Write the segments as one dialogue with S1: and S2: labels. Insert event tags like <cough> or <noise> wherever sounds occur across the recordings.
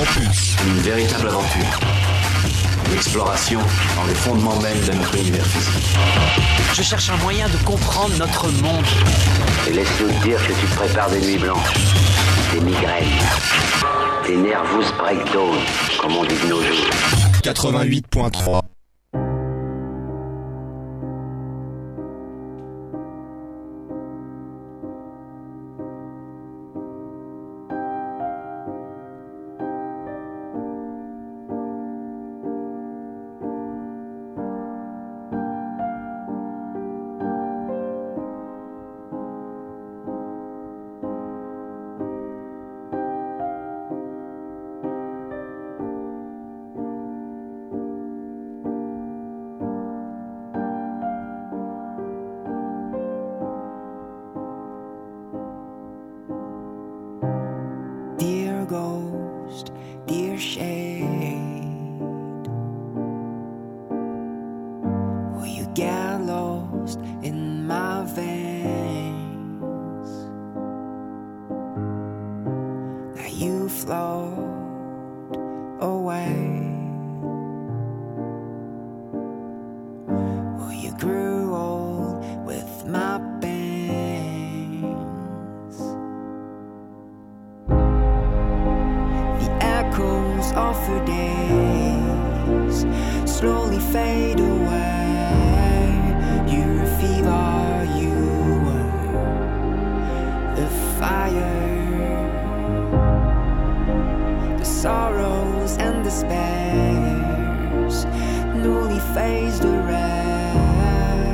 S1: Une véritable aventure. L'exploration dans les fondements même de notre univers physique.
S2: Je cherche un moyen de comprendre notre monde.
S3: Et laisse-nous dire que tu prépares des nuits blanches, des migraines, des nervous breakdowns, comme on dit de nos jours.
S4: 88.3
S5: the sorrows and despairs, newly phased
S6: around.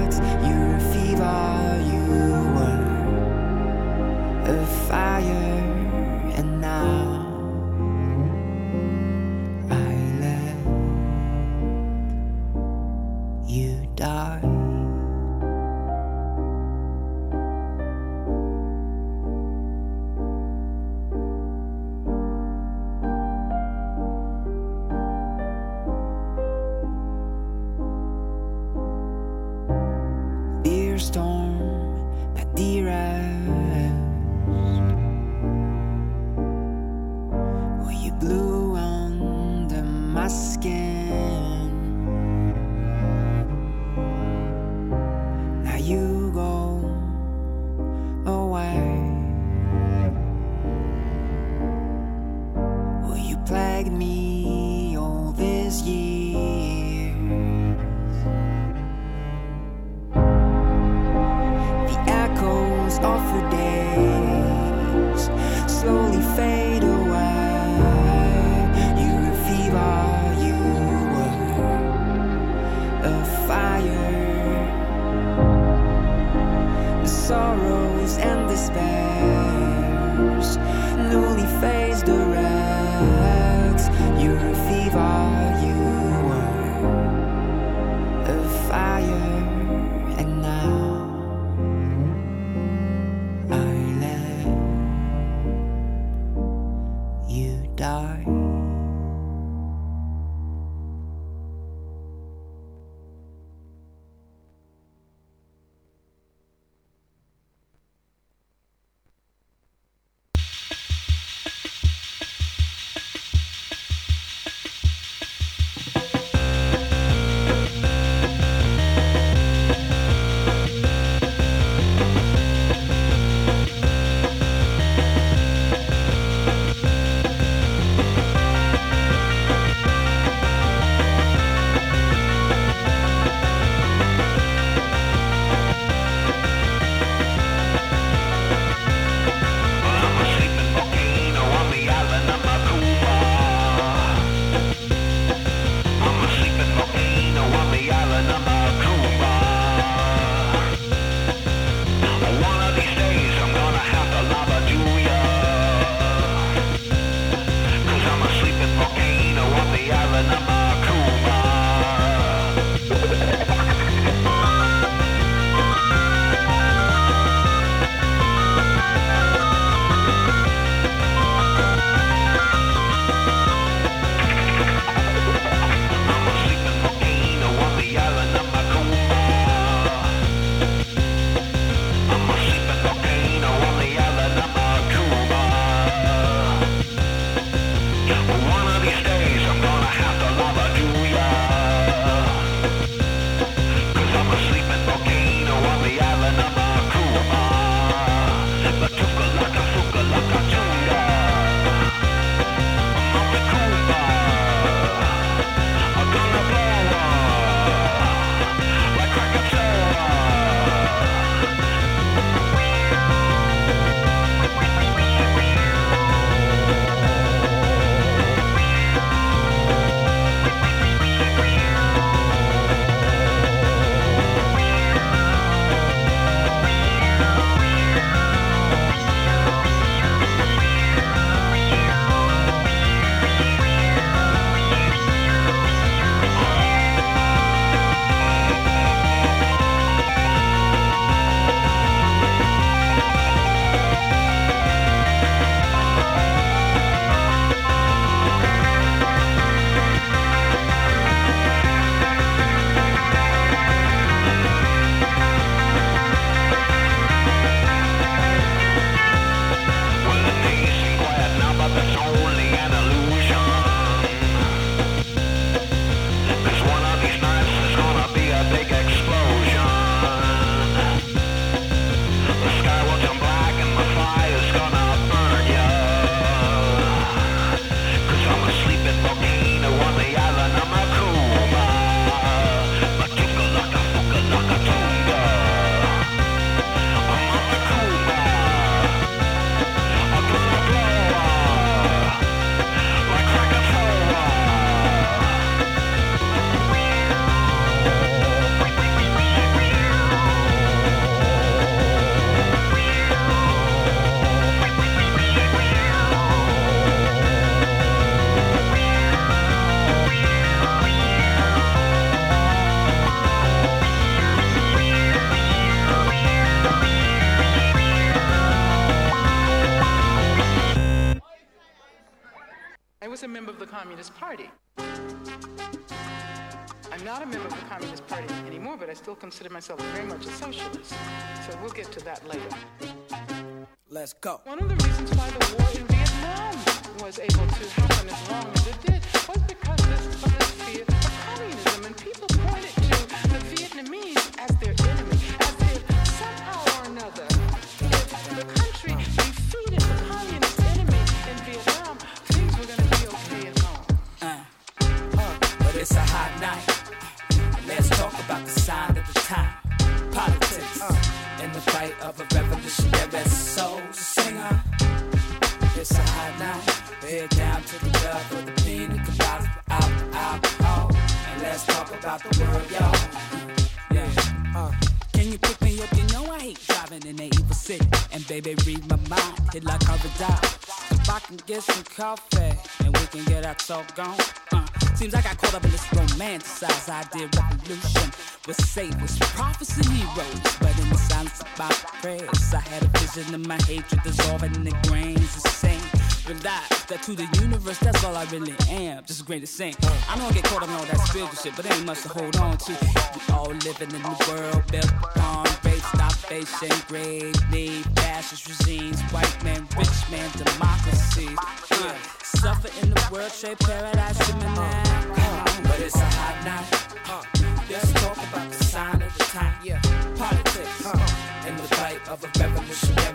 S6: Party. I'm not a member of the Communist Party anymore, but I still consider myself very much a socialist. So we'll get to that later.
S7: Let's go.
S6: One of the reasons why the war in Vietnam was able to happen as long as it did
S7: Baby, read my mind. Hit like Corridor. If I can get some coffee and we can get our talk going. Uh. Seems like I caught up in this romanticized idea revolution with saviors, prophets, and heroes. But in the silence of my prayers, I had a vision of my hatred dissolving in the grains of sand. Realize that to the universe, that's all I really am. Just a grain of sand. I don't get caught up in all that spiritual shit, but ain't much to hold on to. We all living in the world built on rape, starvation, grave need, fascist regimes, white man, rich man, democracies. Yeah. Suffer in the world trade paradise, now. But it's a hot night. Let's talk about the sign of the time. Yeah. Politics. In the fight of a revolutionary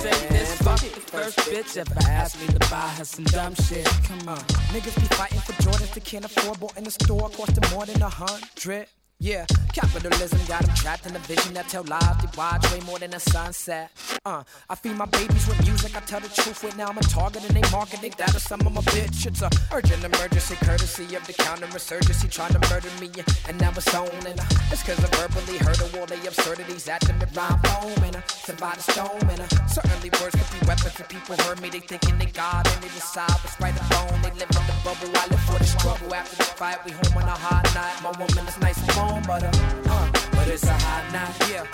S7: say this. Fuck the first bitch ever asked me to buy her some dumb shit. Come on.
S8: Niggas be fighting for Jordans they can't afford, bought in the store, cost more than a hundred. Yeah, capitalism got them trapped in a vision that tell lies. They watch way more than a sunset. Uh, I feed my babies with music. I tell the truth with now I'm a target and they market that is some of my bitch. It's a urgent emergency, courtesy of the counter insurgency trying to murder me. And now it's on and uh, it's cause I verbally heard of all the absurdities at them at rhyme home and uh, survived the storm and uh, certainly words could be weapons. If people heard me, they thinking they God and they decide what's right or wrong. They live in the bubble, I live for the struggle. After the fight, we home on a hot night. My woman is nice and warm, but uh,
S7: But it's a hot night. Yeah.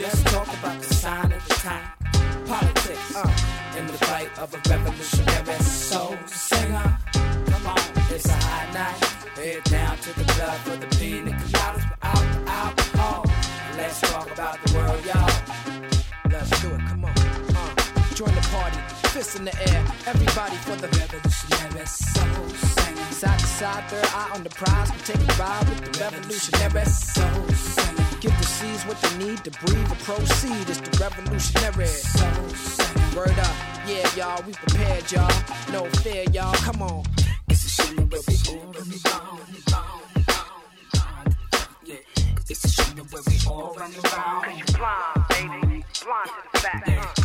S7: Let's talk about the sign of the time. Politics. Uh, in the fight of a revolutionary soul singer. Come on, it's a hot night. Head down to the club for the pina coladas without the alcohol. Let's talk about the world, y'all.
S8: let's do it. Come on. Uh, join the party, fists in the air. Everybody for the
S7: Revolutionary soul.
S8: Side third eye on the prize. We take a ride with the revolutionary.
S7: Soul.
S8: Give the seeds what they need to breathe and proceed. It's the revolutionary.
S7: Soul.
S8: Word up, yeah, y'all, we prepared, y'all. No fear, y'all. Come on.
S7: It's a shame where we all run around. Yeah, it's a shame where we all run around.
S3: Blind, baby. Blind to the fact.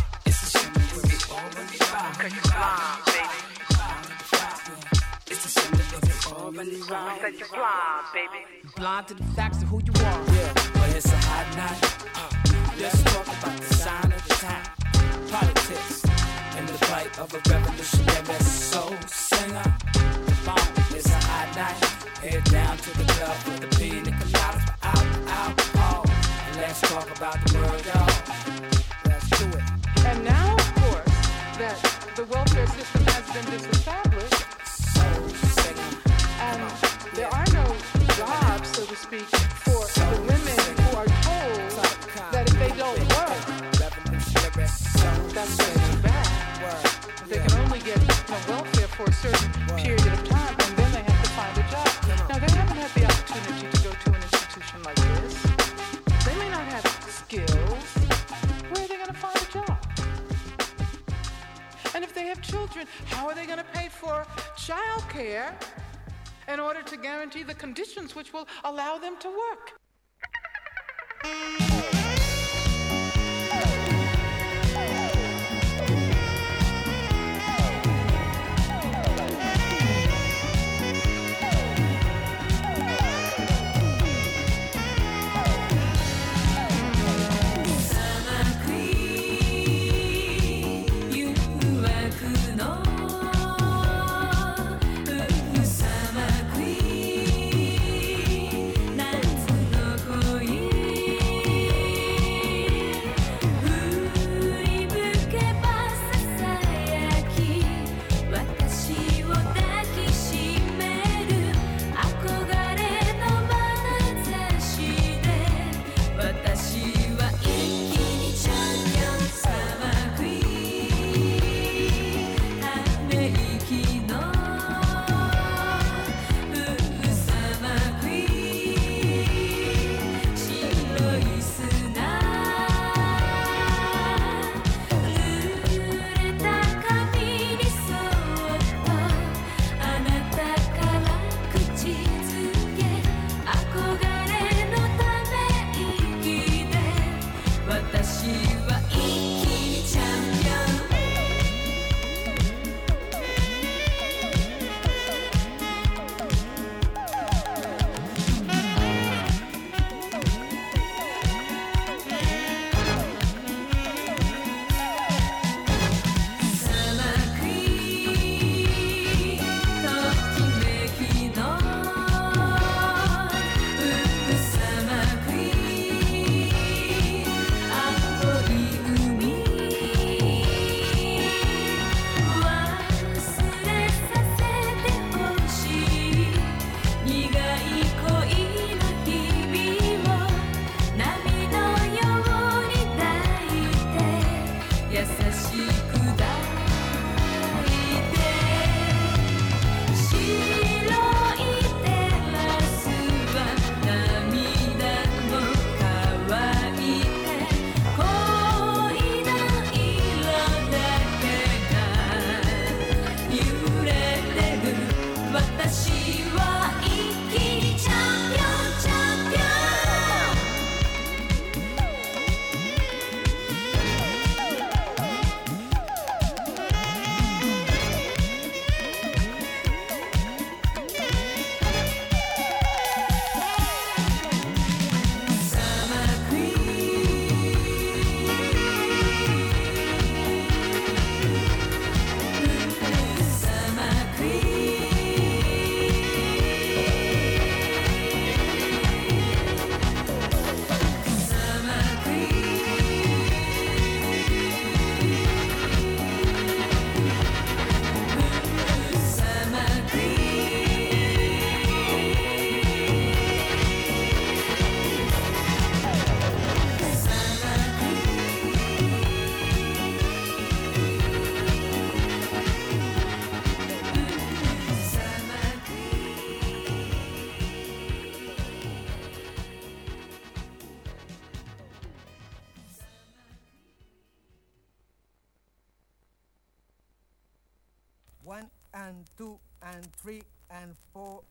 S7: We all run around.
S3: You blind, baby. Blind
S8: to the facts of who you are.
S7: Yeah, but it's a hot night. Uh, let's talk about the sign of the time. Politics in the fight of a revolutionary soul singer. Come on, it's a hot night. Head down to the club for the pina coladas without the alcohol. And let's talk about the world, y'all.
S8: Let's do it.
S6: And now, of course, that the welfare system has been disestablished how are they going to pay for child care in order to guarantee the conditions which will allow them to work?「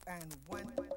S9: and one.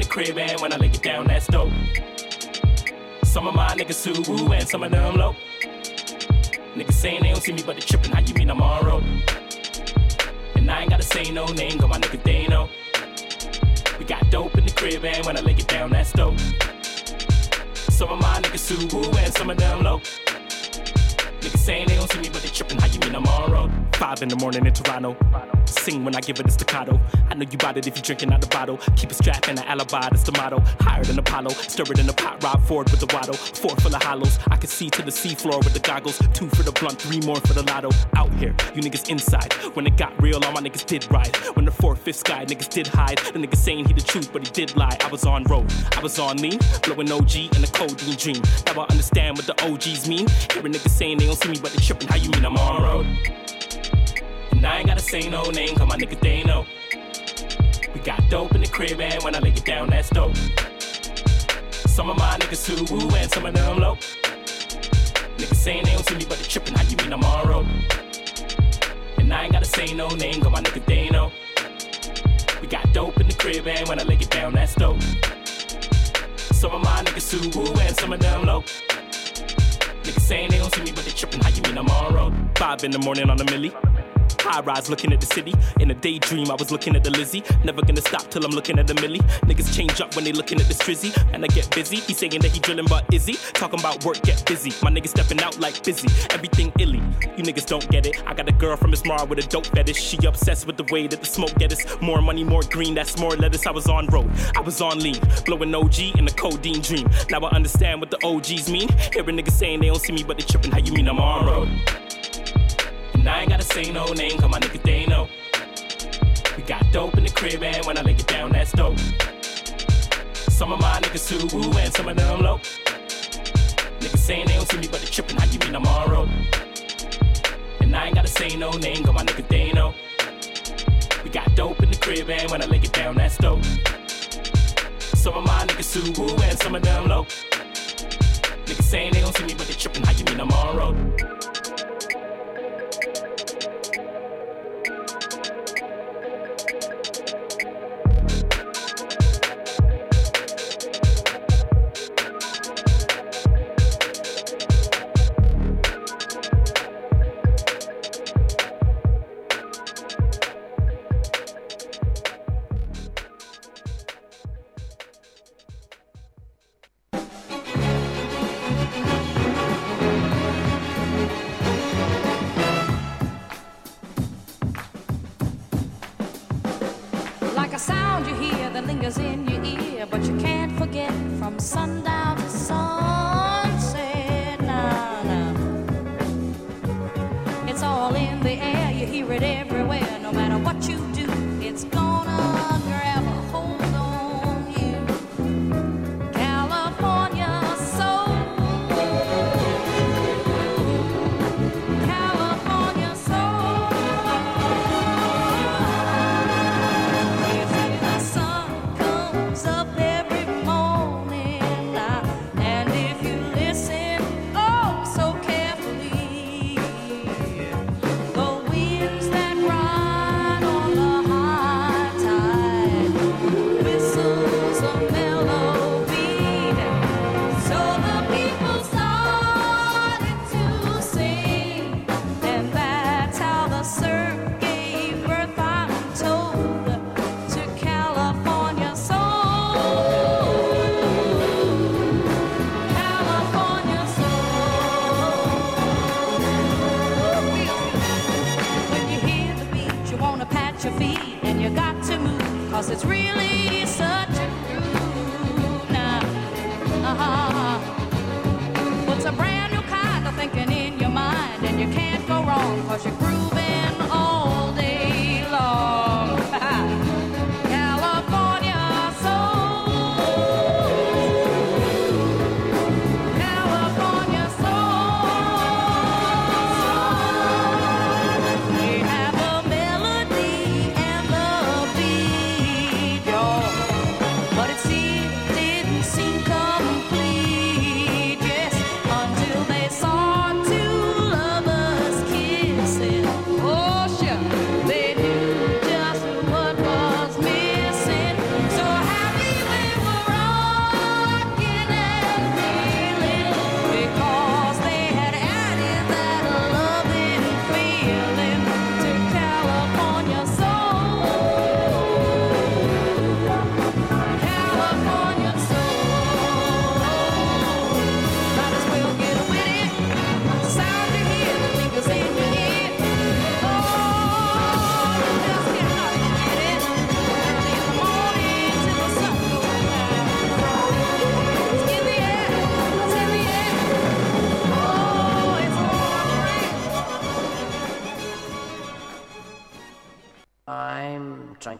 S10: crib, and when I lay it down, that's dope. Some of my niggas too woo, and some of them low. Niggas saying they don't see me, but they tripping. How you mean I'm on road? And I ain't gotta say no name, cause my niggas they know. We got dope in the crib, and when I lay it down, that's dope. Some of my niggas too woo, and some of them low. Niggas saying they don't see me, but they tripping. How you mean road? Five in the morning in Toronto. Sing when I give it a staccato. I know you bought it if you drinking out the bottle. Keep a strap and an alibi, that's the motto. Higher than Apollo. Stir it in a pot, Rob Ford with the waddle. Four full of hollows. I can see to the seafloor with the goggles. Two for the blunt, three more for the lotto. Out here, you niggas inside. When it got real, all my niggas did ride. When the fourth, fifth sky, niggas did hide. The niggas saying he the truth, but he did lie. I was on road. I was on lean, blowing OG in the codeine dream. Now I understand what the OGs mean. Hearing niggas saying they don't see me, but they tripping. How you mean I'm on road? And I ain't gotta say no name, cause my niggas they know. We got dope in the crib, and when I lay it down, that's dope. Some of my niggas too woo, and some of them low. Niggas saying they don't see me, but they tripping. How you mean I'm on road? And I ain't gotta say no name, cause my niggas they know. We got dope in the crib, and when I lay it down, that's dope. Some of my niggas too woo, and some of them low. Niggas saying they don't see me, but they tripping. How you mean I'm? Five in the morning on the milli. High rise looking at the city. In a daydream, I was looking at the Lizzie. Never gonna stop till I'm looking at the Millie. Niggas change up when they looking at the Strizzy. And I get busy. He saying that he drilling, but is he? Talking about work, get busy. My niggas stepping out like busy. Everything illy. You niggas don't get it. I got a girl from Miss Mara with a dope fetish. She obsessed with the way that the smoke get us. More money, more green, that's more lettuce. I was on road. I was on lean. Blowing OG in the codeine dream. Now I understand what the OGs mean. Hearing niggas saying they don't see me, but they tripping. How you mean I'm on road? And I ain't gotta say no name, cause my niggas they know. We got dope in the crib, and when I lay it down, that's dope. Some of my niggas too woo, and some of them low. Niggas saying they don't see me, but they tripping. How you mean road? And I ain't gotta say no name, cause my niggas they know. We got dope in the crib, and when I lay it down, that's dope. Some of my niggas too woo, and some of them low. Niggas saying they don't see me, but they tripping. How you mean road?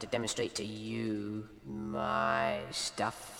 S11: to
S2: demonstrate to you my stuff.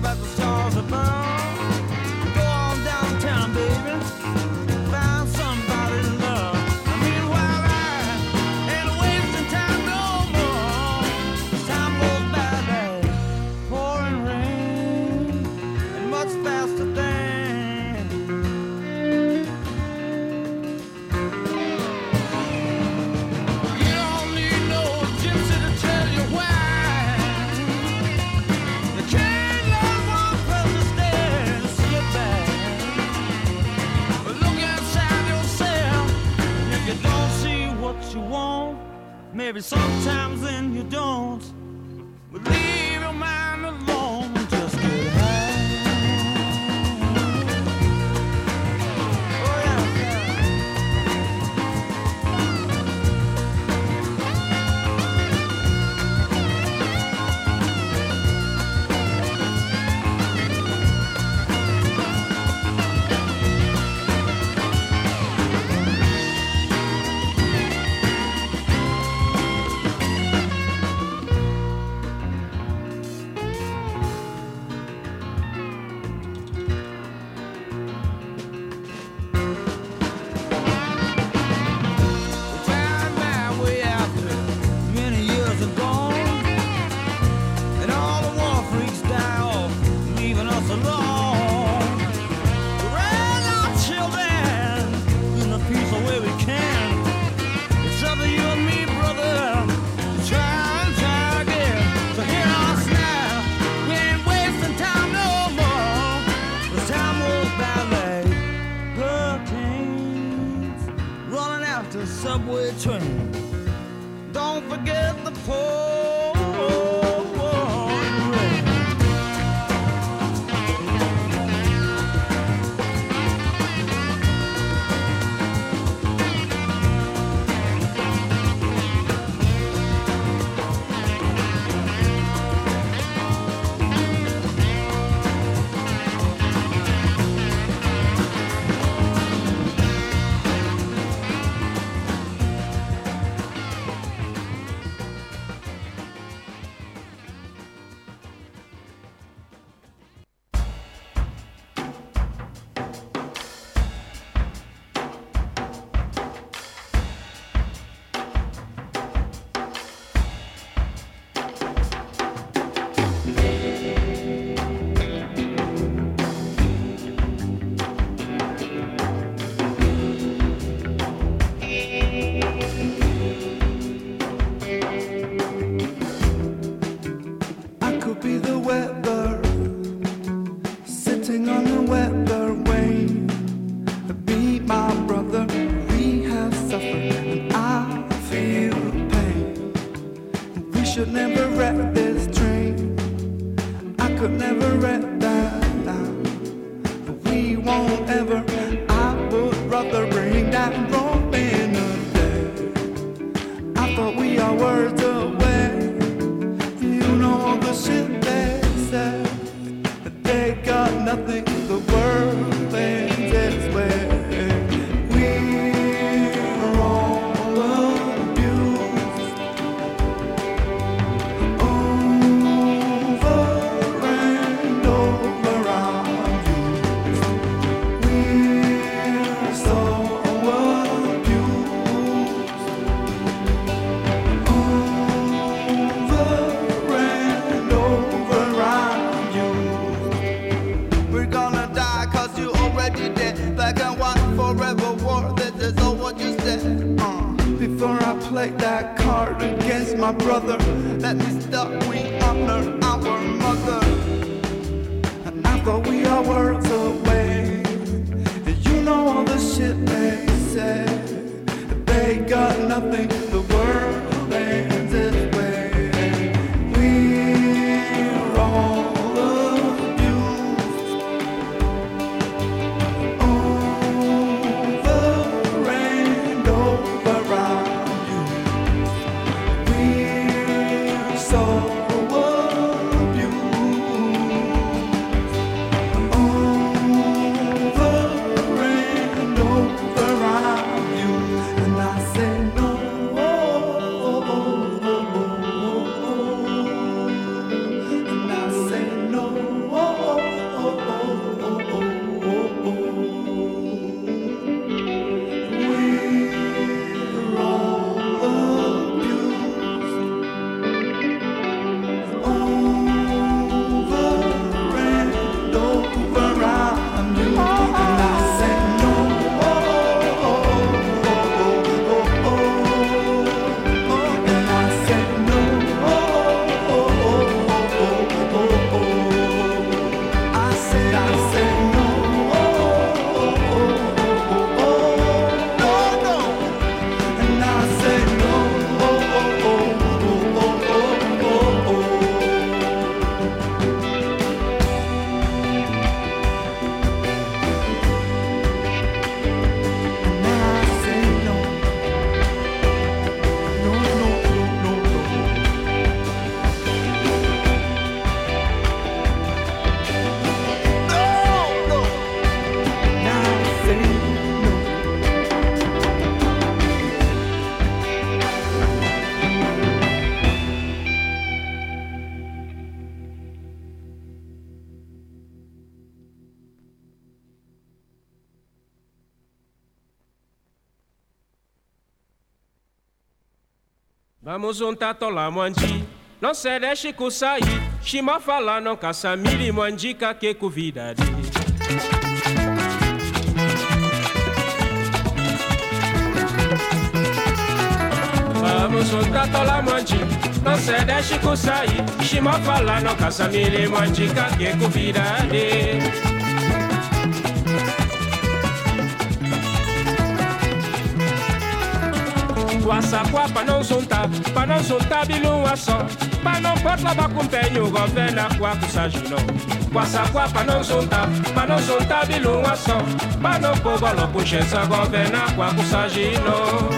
S12: up at the stars above. baby, sometimes then you don't. subway train. Don't forget the poor.
S13: muzunta tola mwanji no celeste kusai shima fala no kasamili mwanji kake kuvidadi muzunta tola mwanji no celeste kusai shima fala no kasamili mwanji kake kuvidadi Wasakwa panon zonta, panon zonta bilun waso a potla bakun não govena kwa não Wasakwa panon zonta, panon não bilun waso não pobolo puxensa govena kwa kusajino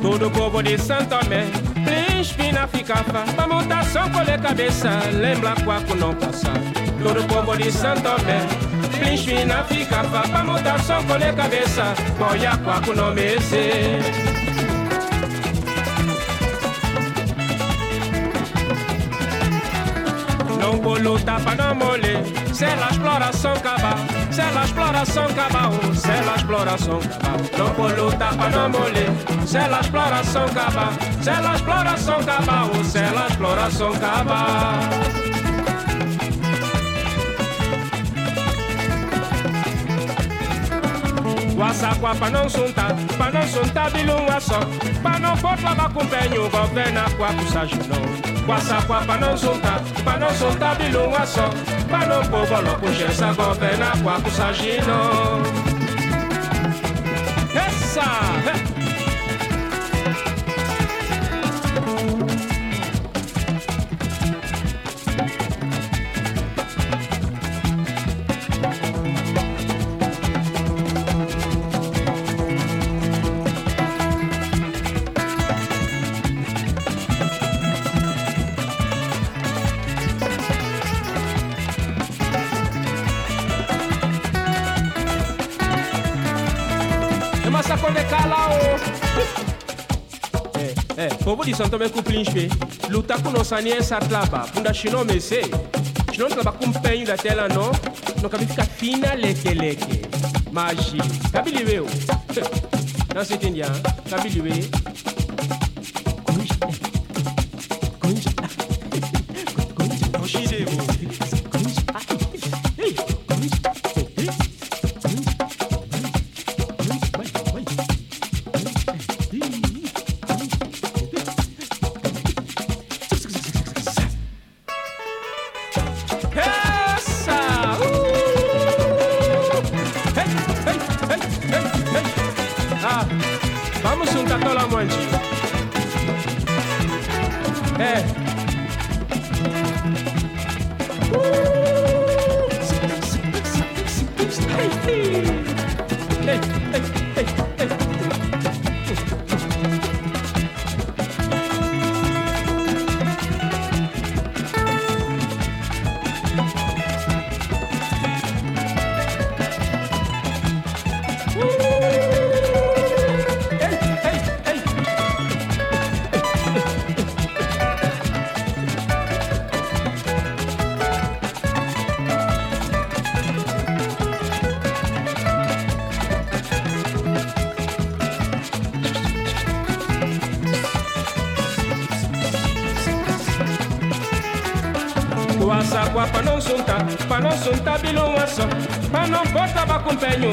S13: Todo o povo de Santo Tomé Príncipe ficava Pra mutação colher cabeça Lembra quaco não passar Todo povo de Santo Tomé blinch fina fica fa pra mudar só colher cabeça. Boia qua com nome se Não vou lutar pra não molhar Cela exploração cabal Cela exploração cabal Cela exploração cabal Não vou lutar pra não molhar Cela exploração cabal Cela exploração cabal Cela exploração cabal wasakwa panonsunta panonsunta bilunga sɔ panonfɔtla bakunfɛ ɲugɔfɛ na kwa kusajunɔ sunta, panonsunta panonsunta bilunga sɔ panonpobɔlɔ kusɛsagɔfɛ na kwa kusajinɔ hesa Essa bobo di santo me kuplinspe luta kuno sani en sartlaba punda shino mese. Shino tlaba kumpenyu da tela no. No kabi fica fina lekeleke magi o, <laughs> não se entendia kabiliwe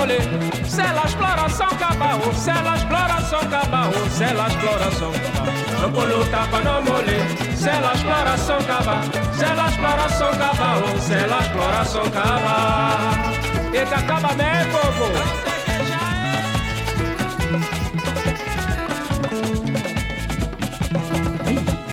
S13: voler. C'est l'exploration cabaho, exploração l'exploration cabaho, c'est l'exploration cabaho. No colo tapa no mole, exploração l'exploration cabaho, c'est l'exploration cabaho, c'est l'exploration E que acaba né, meu bobo.